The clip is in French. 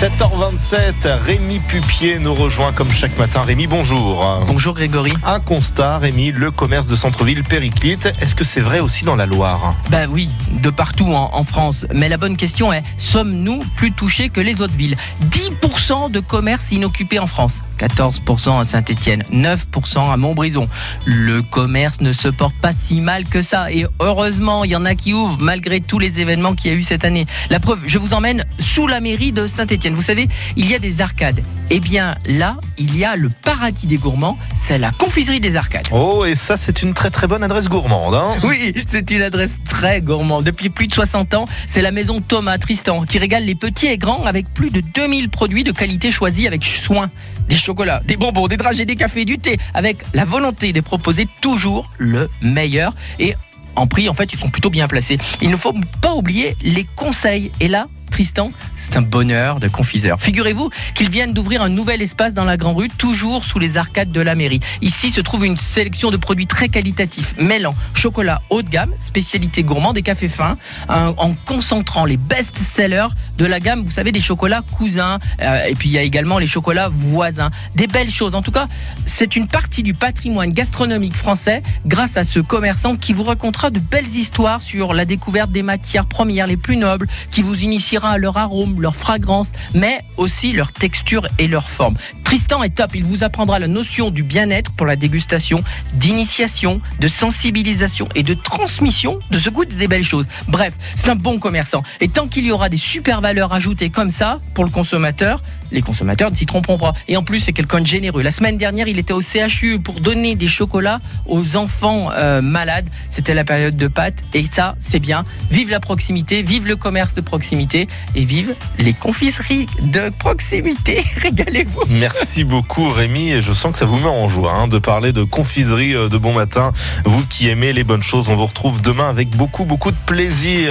7h27, Rémi Pupier nous rejoint comme chaque matin. Rémi, bonjour. Bonjour Grégory. Un constat, Rémi, le commerce de centre-ville périclite. Est-ce que c'est vrai aussi dans la Loire? Ben oui, de partout en, en France. Mais la bonne question est, sommes-nous plus touchés que les autres villes? 10% de commerce inoccupé en France. 14% à Saint-Étienne, 9% à Montbrison. Le commerce ne se porte pas si mal que ça. Et heureusement, il y en a qui ouvrent malgré tous les événements qu'il y a eu cette année. La preuve, je vous emmène sous la mairie de Saint-Étienne. Vous savez, il y a des arcades. Eh bien, là, il y a le paradis des gourmands. C'est la confiserie des arcades. Oh, et ça, c'est une très très bonne adresse gourmande. Hein Oui, c'est une adresse très gourmande. Depuis plus de 60 ans, c'est la maison Thomas Tristan qui régale les petits et grands avec plus de 2000 produits de qualité choisis avec soin. Des chocolats, des bonbons, des dragées, des cafés, du thé, avec la volonté de proposer toujours le meilleur. Et en prix, en fait, ils sont plutôt bien placés. Il ne faut pas oublier les conseils. Et là, C'est un bonheur de confiseur. Figurez-vous qu'ils viennent d'ouvrir un nouvel espace dans la Grand Rue, toujours sous les arcades de la mairie. Ici se trouve une sélection de produits très qualitatifs, mêlant chocolat haut de gamme, spécialité gourmande et café fin, en, en concentrant les best-sellers de la gamme, vous savez, des chocolats cousins, euh, et puis il y a également les chocolats voisins. Des belles choses. En tout cas, c'est une partie du patrimoine gastronomique français grâce à ce commerçant qui vous racontera de belles histoires sur la découverte des matières premières les plus nobles, qui vous initiera leur arôme, leur fragrance, mais aussi leur texture et leur forme. Tristan est top, il vous apprendra la notion du bien-être pour la dégustation, d'initiation, de sensibilisation et de transmission de ce goût des belles choses. Bref, c'est un bon commerçant. Et tant qu'il y aura des super valeurs ajoutées comme ça pour le consommateur, les consommateurs ne s'y tromperont pas. Et en plus, c'est quelqu'un de généreux. La semaine dernière, il était au CHU pour donner des chocolats aux enfants euh, malades. C'était la période de Pâques. Et ça, c'est bien. Vive la proximité, vive le commerce de proximité et vive les confiseries de proximité. Régalez-vous. Merci beaucoup, Rémi. Et je sens que ça vous met en joie hein, de parler de confiserie euh, de bon matin. Vous qui aimez les bonnes choses, on vous retrouve demain avec beaucoup, beaucoup de plaisir.